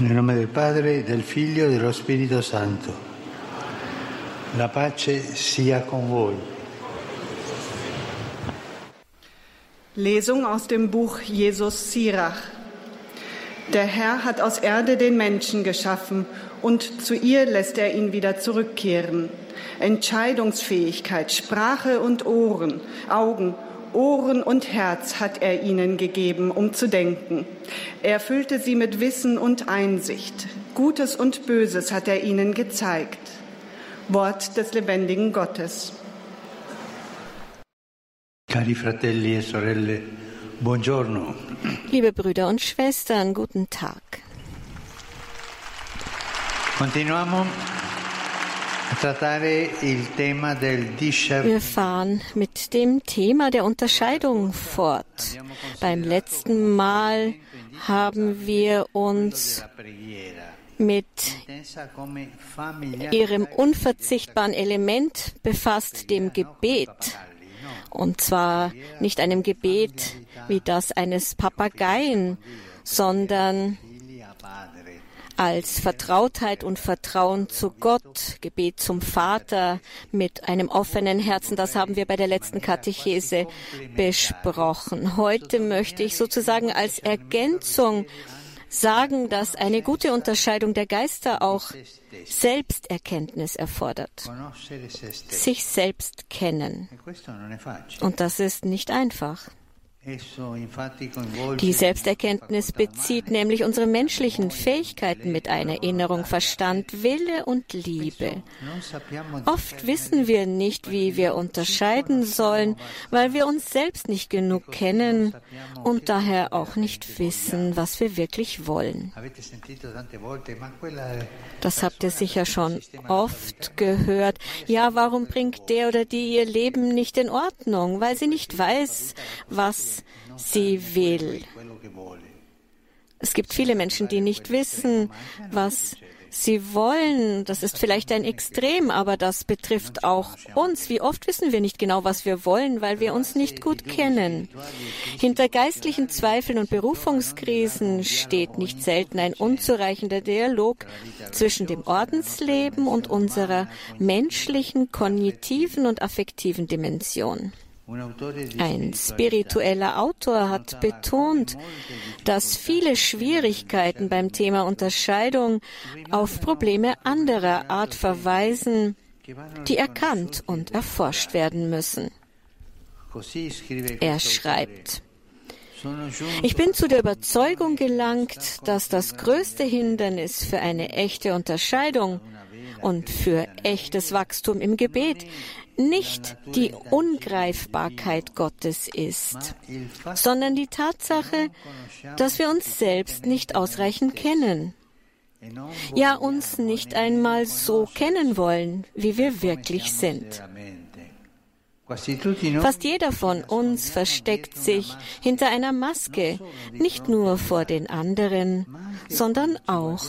Nel nome del Padre, del Figlio e dello Spirito Santo. La pace sia con voi. Lesung aus dem Buch Jesus Sirach. Der Herr hat aus Erde den Menschen geschaffen und zu ihr lässt er ihn wieder zurückkehren. Entscheidungsfähigkeit, Sprache und Ohren, Augen Ohren und Herz hat er ihnen gegeben, um zu denken. Er füllte sie mit Wissen und Einsicht. Gutes und Böses hat er ihnen gezeigt. Wort des lebendigen Gottes. Cari fratelli e sorelle, buongiorno. Liebe Brüder und Schwestern, guten Tag. Continuiamo wir fahren mit dem Thema der Unterscheidung fort. Beim letzten Mal haben wir uns mit ihrem unverzichtbaren Element befasst, dem Gebet. Und zwar nicht einem Gebet wie das eines Papageien, sondern als Vertrautheit und Vertrauen zu Gott, Gebet zum Vater mit einem offenen Herzen. Das haben wir bei der letzten Katechese besprochen. Heute möchte ich sozusagen als Ergänzung sagen, dass eine gute Unterscheidung der Geister auch Selbsterkenntnis erfordert. Sich selbst kennen. Und das ist nicht einfach. Die Selbsterkenntnis bezieht nämlich unsere menschlichen Fähigkeiten mit einer Erinnerung, Verstand, Wille und Liebe. Oft wissen wir nicht, wie wir unterscheiden sollen, weil wir uns selbst nicht genug kennen und daher auch nicht wissen, was wir wirklich wollen. Das habt ihr sicher schon oft gehört. Ja, warum bringt der oder die ihr Leben nicht in Ordnung? Weil sie nicht weiß, was sie will. Es gibt viele Menschen, die nicht wissen, was sie wollen. Das ist vielleicht ein Extrem, aber das betrifft auch uns. Wie oft wissen wir nicht genau, was wir wollen, weil wir uns nicht gut kennen. Hinter geistlichen Zweifeln und Berufungskrisen steht nicht selten ein unzureichender Dialog zwischen dem Ordensleben und unserer menschlichen, kognitiven und affektiven Dimension. Ein spiritueller Autor hat betont, dass viele Schwierigkeiten beim Thema Unterscheidung auf Probleme anderer Art verweisen, die erkannt und erforscht werden müssen. Er schreibt, ich bin zu der Überzeugung gelangt, dass das größte Hindernis für eine echte Unterscheidung und für echtes Wachstum im Gebet nicht die Ungreifbarkeit Gottes ist, sondern die Tatsache, dass wir uns selbst nicht ausreichend kennen. Ja, uns nicht einmal so kennen wollen, wie wir wirklich sind. Fast jeder von uns versteckt sich hinter einer Maske, nicht nur vor den anderen, sondern auch,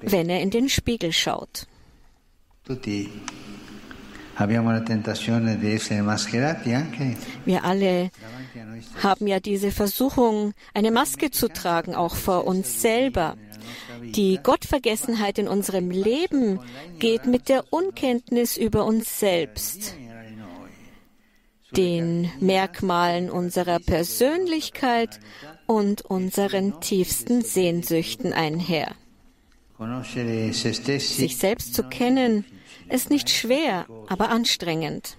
wenn er in den Spiegel schaut. Wir alle haben ja diese Versuchung, eine Maske zu tragen, auch vor uns selber. Die Gottvergessenheit in unserem Leben geht mit der Unkenntnis über uns selbst, den Merkmalen unserer Persönlichkeit und unseren tiefsten Sehnsüchten einher. Sich selbst zu kennen ist nicht schwer, aber anstrengend.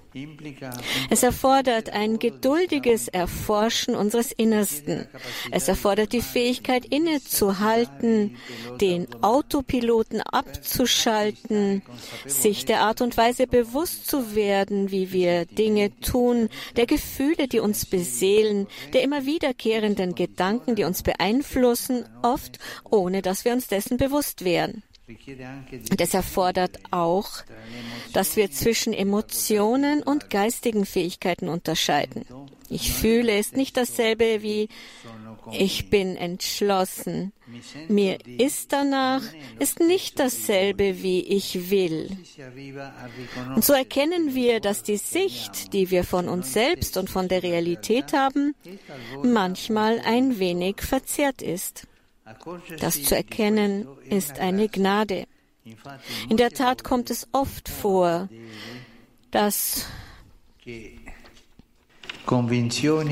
Es erfordert ein geduldiges Erforschen unseres Innersten. Es erfordert die Fähigkeit innezuhalten, den Autopiloten abzuschalten, sich der Art und Weise bewusst zu werden, wie wir Dinge tun, der Gefühle, die uns beseelen, der immer wiederkehrenden Gedanken, die uns beeinflussen, oft ohne dass wir uns dessen bewusst wären. Und es erfordert auch, dass wir zwischen Emotionen und geistigen Fähigkeiten unterscheiden. Ich fühle ist nicht dasselbe wie ich bin entschlossen. Mir ist danach ist nicht dasselbe wie ich will. Und so erkennen wir, dass die Sicht, die wir von uns selbst und von der Realität haben, manchmal ein wenig verzerrt ist. Das zu erkennen ist eine Gnade. In der Tat kommt es oft vor, dass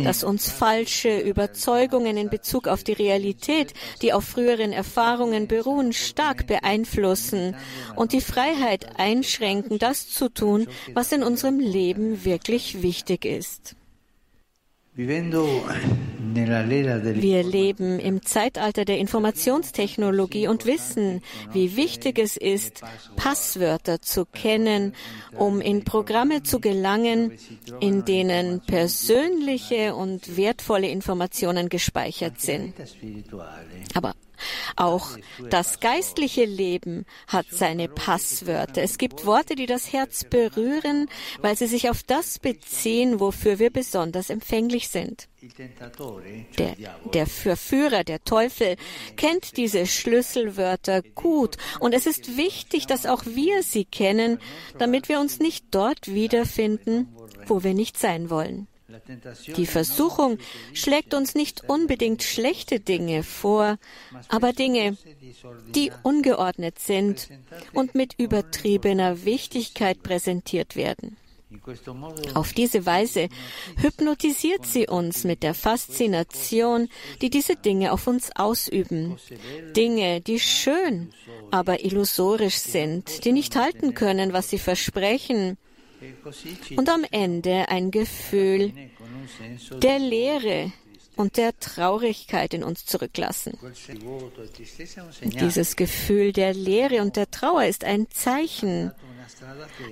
dass uns falsche Überzeugungen in Bezug auf die Realität, die auf früheren Erfahrungen beruhen, stark beeinflussen und die Freiheit einschränken, das zu tun, was in unserem Leben wirklich wichtig ist. Wir leben im Zeitalter der Informationstechnologie und wissen, wie wichtig es ist, Passwörter zu kennen, um in Programme zu gelangen, in denen persönliche und wertvolle Informationen gespeichert sind. Aber auch das geistliche Leben hat seine Passwörter. Es gibt Worte, die das Herz berühren, weil sie sich auf das beziehen, wofür wir besonders empfänglich sind. Der, der Verführer, der Teufel, kennt diese Schlüsselwörter gut und es ist wichtig, dass auch wir sie kennen, damit wir uns nicht dort wiederfinden, wo wir nicht sein wollen. Die Versuchung schlägt uns nicht unbedingt schlechte Dinge vor, aber Dinge, die ungeordnet sind und mit übertriebener Wichtigkeit präsentiert werden. Auf diese Weise hypnotisiert sie uns mit der Faszination, die diese Dinge auf uns ausüben. Dinge, die schön, aber illusorisch sind, die nicht halten können, was sie versprechen, und am Ende ein Gefühl der Leere und der Traurigkeit in uns zurücklassen. Dieses Gefühl der Leere und der Trauer ist ein Zeichen.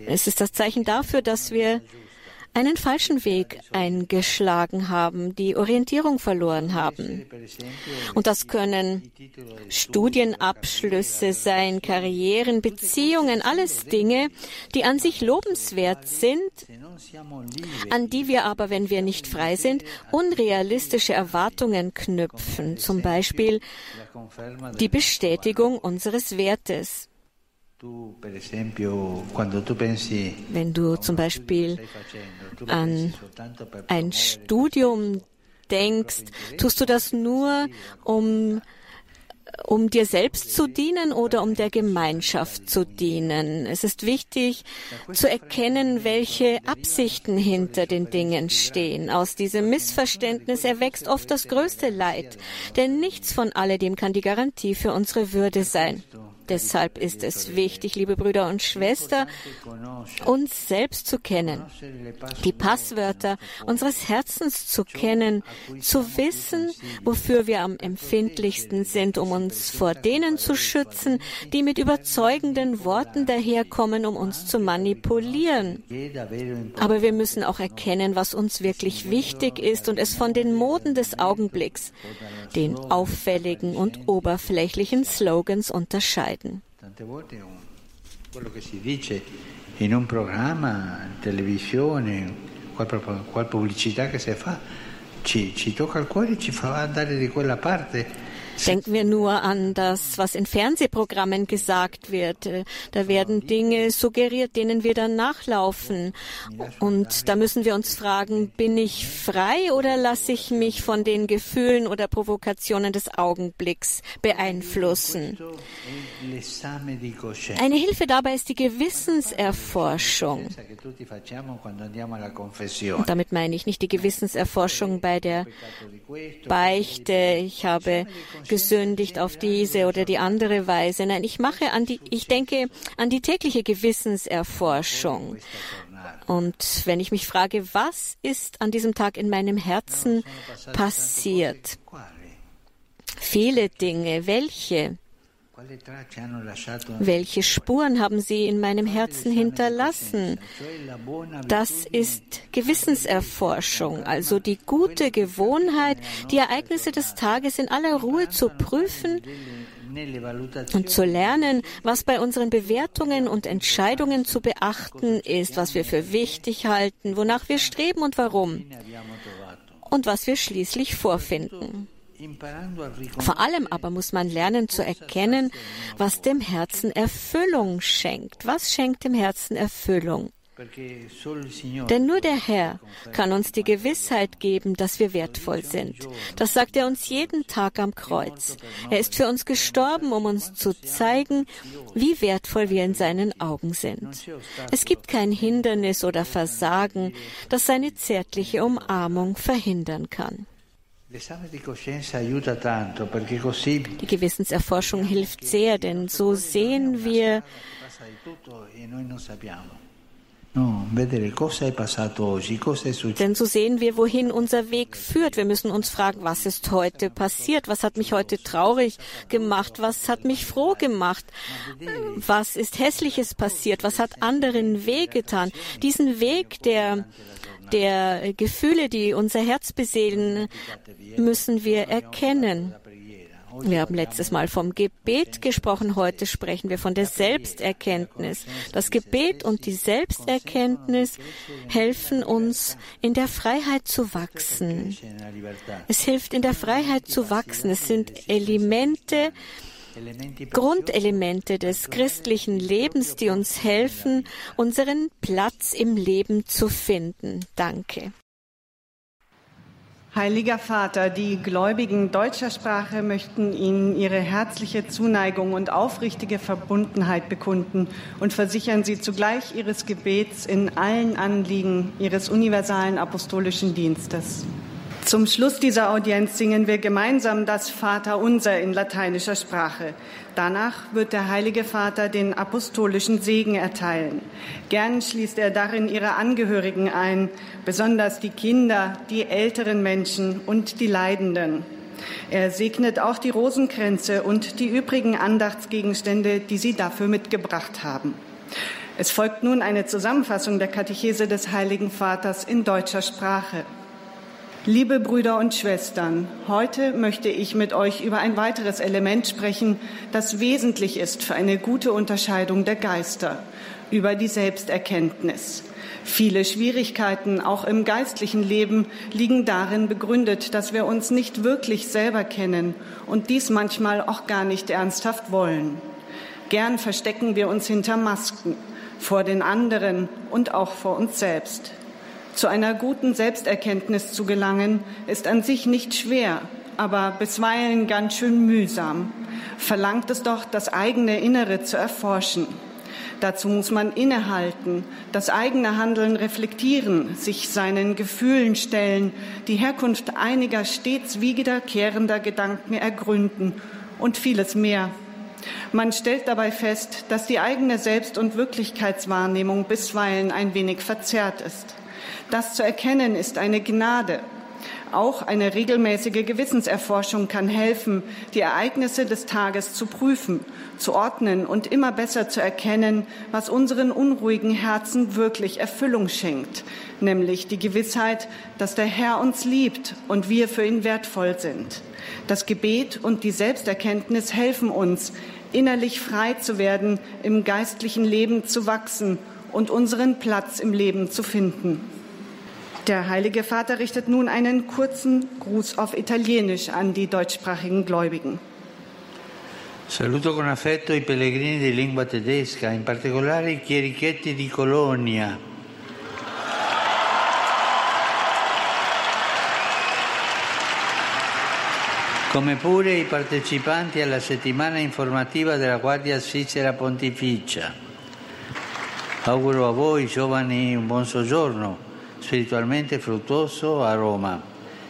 Es ist das Zeichen dafür, dass wir einen falschen Weg eingeschlagen haben, die Orientierung verloren haben. Und das können Studienabschlüsse sein, Karrieren, Beziehungen, alles Dinge, die an sich lobenswert sind, an die wir aber, wenn wir nicht frei sind, unrealistische Erwartungen knüpfen, zum Beispiel die Bestätigung unseres Wertes. Wenn du zum Beispiel an ein Studium denkst, tust du das nur, um um dir selbst zu dienen oder um der Gemeinschaft zu dienen. Es ist wichtig zu erkennen, welche Absichten hinter den Dingen stehen. Aus diesem Missverständnis erwächst oft das größte Leid, denn nichts von alledem kann die Garantie für unsere Würde sein. Deshalb ist es wichtig, liebe Brüder und Schwestern, uns selbst zu kennen, die Passwörter unseres Herzens zu kennen, zu wissen, wofür wir am empfindlichsten sind, um uns vor denen zu schützen, die mit überzeugenden Worten daherkommen, um uns zu manipulieren. Aber wir müssen auch erkennen, was uns wirklich wichtig ist und es von den Moden des Augenblicks, den auffälligen und oberflächlichen Slogans unterscheiden werden. Quello che si dice in un programma, in televisione, qual, qual pubblicità che si fa, ci, ci tocca il cuore e ci fa andare di quella parte Denken wir nur an das, was in Fernsehprogrammen gesagt wird. Äh, da werden Dinge suggeriert, denen wir dann nachlaufen. Und da müssen wir uns fragen, bin ich frei oder lasse ich mich von den Gefühlen oder Provokationen des Augenblicks beeinflussen? Eine Hilfe dabei ist die Gewissenserforschung. Und damit meine ich nicht die Gewissenserforschung bei der Beichte. Ich habe gesündigt auf diese oder die andere Weise. Nein, ich mache an die, ich denke an die tägliche Gewissenserforschung. Und wenn ich mich frage, was ist an diesem Tag in meinem Herzen passiert? Viele Dinge. Welche? Welche Spuren haben Sie in meinem Herzen hinterlassen? Das ist Gewissenserforschung, also die gute Gewohnheit, die Ereignisse des Tages in aller Ruhe zu prüfen und zu lernen, was bei unseren Bewertungen und Entscheidungen zu beachten ist, was wir für wichtig halten, wonach wir streben und warum und was wir schließlich vorfinden. Vor allem aber muss man lernen zu erkennen, was dem Herzen Erfüllung schenkt. Was schenkt dem Herzen Erfüllung? Denn nur der Herr kann uns die Gewissheit geben, dass wir wertvoll sind. Das sagt er uns jeden Tag am Kreuz. Er ist für uns gestorben, um uns zu zeigen, wie wertvoll wir in seinen Augen sind. Es gibt kein Hindernis oder Versagen, das seine zärtliche Umarmung verhindern kann. Die Gewissenserforschung hilft sehr, denn so sehen wir, denn so sehen wir, wohin unser Weg führt. Wir müssen uns fragen, was ist heute passiert? Was hat mich heute traurig gemacht? Was hat mich froh gemacht? Was ist Hässliches passiert? Was hat anderen wehgetan? Diesen Weg der der Gefühle, die unser Herz beseelen, müssen wir erkennen. Wir haben letztes Mal vom Gebet gesprochen, heute sprechen wir von der Selbsterkenntnis. Das Gebet und die Selbsterkenntnis helfen uns, in der Freiheit zu wachsen. Es hilft, in der Freiheit zu wachsen. Es sind Elemente, Grundelemente des christlichen Lebens, die uns helfen, unseren Platz im Leben zu finden. Danke. Heiliger Vater, die Gläubigen deutscher Sprache möchten Ihnen ihre herzliche Zuneigung und aufrichtige Verbundenheit bekunden und versichern Sie zugleich Ihres Gebets in allen Anliegen Ihres universalen apostolischen Dienstes. Zum Schluss dieser Audienz singen wir gemeinsam das Vaterunser in lateinischer Sprache. Danach wird der Heilige Vater den apostolischen Segen erteilen. Gern schließt er darin ihre Angehörigen ein, besonders die Kinder, die älteren Menschen und die Leidenden. Er segnet auch die Rosenkränze und die übrigen Andachtsgegenstände, die sie dafür mitgebracht haben. Es folgt nun eine Zusammenfassung der Katechese des Heiligen Vaters in deutscher Sprache. Liebe Brüder und Schwestern, heute möchte ich mit euch über ein weiteres Element sprechen, das wesentlich ist für eine gute Unterscheidung der Geister, über die Selbsterkenntnis. Viele Schwierigkeiten, auch im geistlichen Leben, liegen darin begründet, dass wir uns nicht wirklich selber kennen und dies manchmal auch gar nicht ernsthaft wollen. Gern verstecken wir uns hinter Masken, vor den anderen und auch vor uns selbst. Zu einer guten Selbsterkenntnis zu gelangen, ist an sich nicht schwer, aber bisweilen ganz schön mühsam. Verlangt es doch, das eigene Innere zu erforschen. Dazu muss man innehalten, das eigene Handeln reflektieren, sich seinen Gefühlen stellen, die Herkunft einiger stets wiederkehrender Gedanken ergründen und vieles mehr. Man stellt dabei fest, dass die eigene Selbst- und Wirklichkeitswahrnehmung bisweilen ein wenig verzerrt ist. Das zu erkennen ist eine Gnade. Auch eine regelmäßige Gewissenserforschung kann helfen, die Ereignisse des Tages zu prüfen, zu ordnen und immer besser zu erkennen, was unseren unruhigen Herzen wirklich Erfüllung schenkt, nämlich die Gewissheit, dass der Herr uns liebt und wir für ihn wertvoll sind. Das Gebet und die Selbsterkenntnis helfen uns, innerlich frei zu werden, im geistlichen Leben zu wachsen und unseren Platz im Leben zu finden. Der Heilige Vater richtet nun einen kurzen Gruß auf Italienisch an die deutschsprachigen Gläubigen. Saluto con affetto i pellegrini di lingua tedesca, in particolare i chierichetti di Colonia. come pure i partecipanti alla settimana informativa della Guardia Svizzera Pontificia. Auguro a voi giovani un buon soggiorno spiritualmente fruttuoso Roma.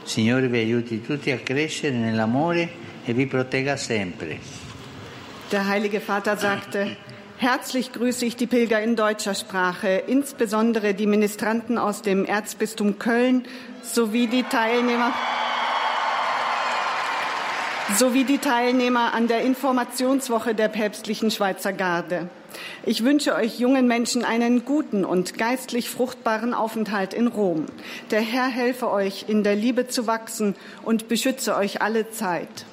Signore vi aiuti tutti a crescere nell'amore e vi protegga sempre. Der Heilige Vater sagte, Herzlich grüße ich die Pilger in deutscher Sprache, insbesondere die Ministranten aus dem Erzbistum Köln sowie die Teilnehmer sowie die Teilnehmer an der Informationswoche der päpstlichen Schweizer Garde. Ich wünsche euch jungen Menschen einen guten und geistlich fruchtbaren Aufenthalt in Rom. Der Herr helfe euch, in der Liebe zu wachsen und beschütze euch alle Zeit.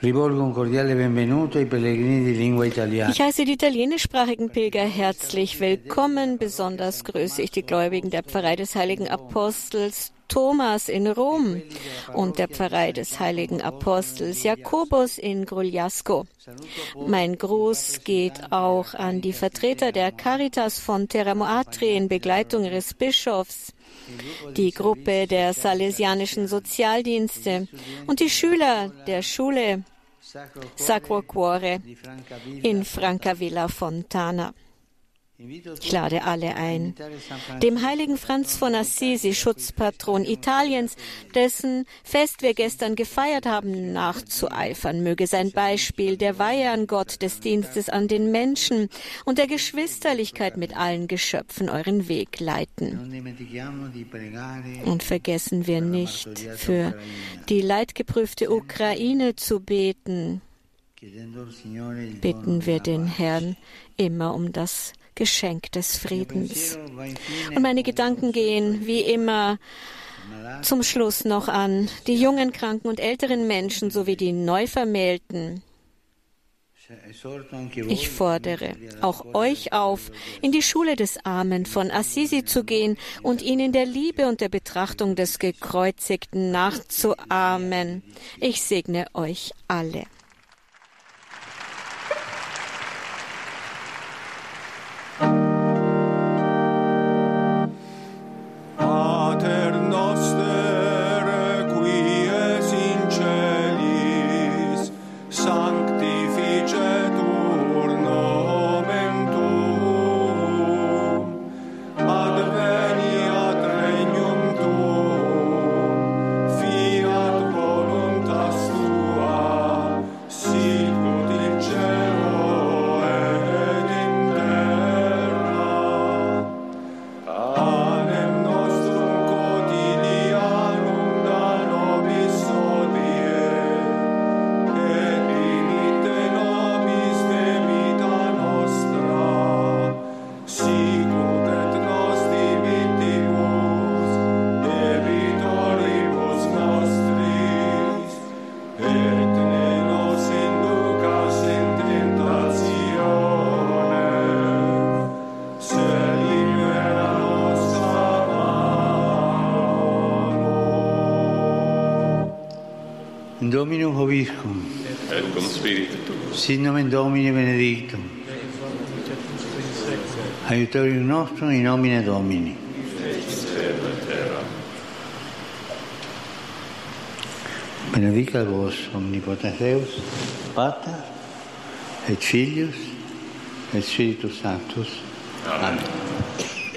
Ich heiße die italienischsprachigen Pilger herzlich willkommen. Besonders grüße ich die Gläubigen der Pfarrei des Heiligen Apostels Thomas in Rom und der Pfarrei des heiligen Apostels Jakobus in Grugliasco. Mein Gruß geht auch an die Vertreter der Caritas von Terramoatri in Begleitung ihres Bischofs, die Gruppe der Salesianischen Sozialdienste und die Schüler der Schule Sacro Cuore in Francavilla Fontana. Ich lade alle ein, dem heiligen Franz von Assisi, Schutzpatron Italiens, dessen Fest wir gestern gefeiert haben, nachzueifern. Möge sein Beispiel der Weihe an Gott, des Dienstes an den Menschen und der Geschwisterlichkeit mit allen Geschöpfen euren Weg leiten. Und vergessen wir nicht, für die leidgeprüfte Ukraine zu beten. Bitten wir den Herrn immer um das Geschenk des Friedens. Und meine Gedanken gehen wie immer zum Schluss noch an die jungen, kranken und älteren Menschen sowie die Neuvermählten. Ich fordere auch euch auf, in die Schule des Armen von Assisi zu gehen und ihn in der Liebe und der Betrachtung des Gekreuzigten nachzuahmen. Ich segne euch alle. Dominum Hoviscum. Et cum spiritu. Sin nomen Domini benedictum. Aiutorium nostrum in nomine Domini. Benedica vos, omnipotens Deus, Pater, et Filius, et Spiritus Sanctus. Amen. Amen.